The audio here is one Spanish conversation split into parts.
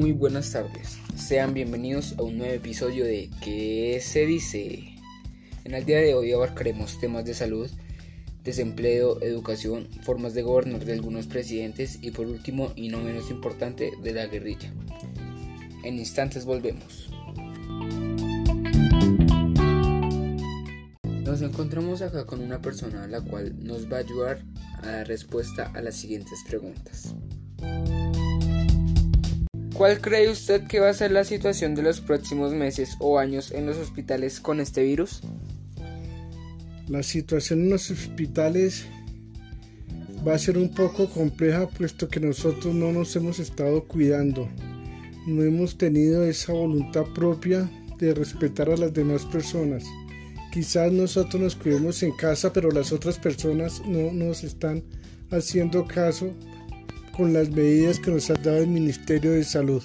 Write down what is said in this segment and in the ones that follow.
Muy buenas tardes, sean bienvenidos a un nuevo episodio de ¿Qué se dice? En el día de hoy abarcaremos temas de salud, desempleo, educación, formas de gobernar de algunos presidentes y por último y no menos importante de la guerrilla. En instantes volvemos. Nos encontramos acá con una persona la cual nos va a ayudar a dar respuesta a las siguientes preguntas. ¿Cuál cree usted que va a ser la situación de los próximos meses o años en los hospitales con este virus? La situación en los hospitales va a ser un poco compleja puesto que nosotros no nos hemos estado cuidando. No hemos tenido esa voluntad propia de respetar a las demás personas. Quizás nosotros nos cuidemos en casa, pero las otras personas no nos están haciendo caso con las medidas que nos ha dado el Ministerio de Salud.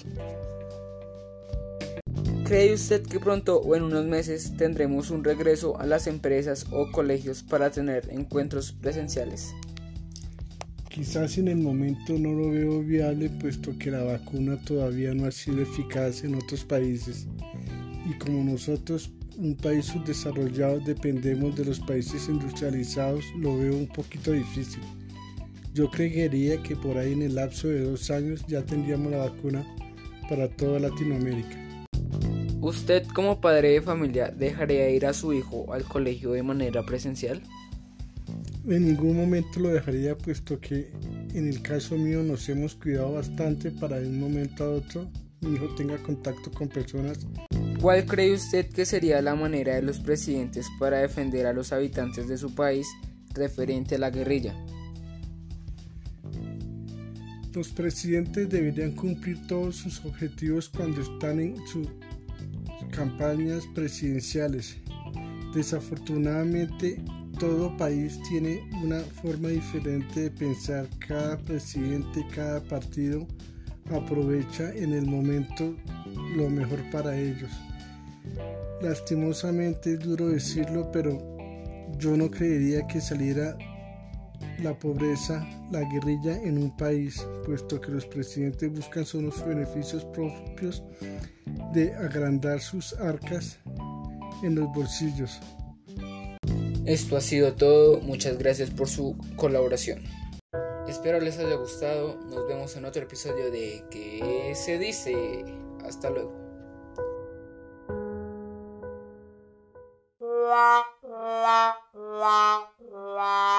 ¿Cree usted que pronto o en unos meses tendremos un regreso a las empresas o colegios para tener encuentros presenciales? Quizás en el momento no lo veo viable puesto que la vacuna todavía no ha sido eficaz en otros países y como nosotros un país subdesarrollado dependemos de los países industrializados lo veo un poquito difícil. Yo creería que por ahí en el lapso de dos años ya tendríamos la vacuna para toda Latinoamérica. ¿Usted como padre de familia dejaría ir a su hijo al colegio de manera presencial? En ningún momento lo dejaría puesto que en el caso mío nos hemos cuidado bastante para de un momento a otro mi hijo tenga contacto con personas. ¿Cuál cree usted que sería la manera de los presidentes para defender a los habitantes de su país referente a la guerrilla? Los presidentes deberían cumplir todos sus objetivos cuando están en sus campañas presidenciales. Desafortunadamente, todo país tiene una forma diferente de pensar. Cada presidente, cada partido aprovecha en el momento lo mejor para ellos. Lastimosamente es duro decirlo, pero yo no creería que saliera la pobreza, la guerrilla en un país, puesto que los presidentes buscan son los beneficios propios de agrandar sus arcas en los bolsillos. Esto ha sido todo, muchas gracias por su colaboración. Espero les haya gustado, nos vemos en otro episodio de ¿Qué se dice? Hasta luego. la la la la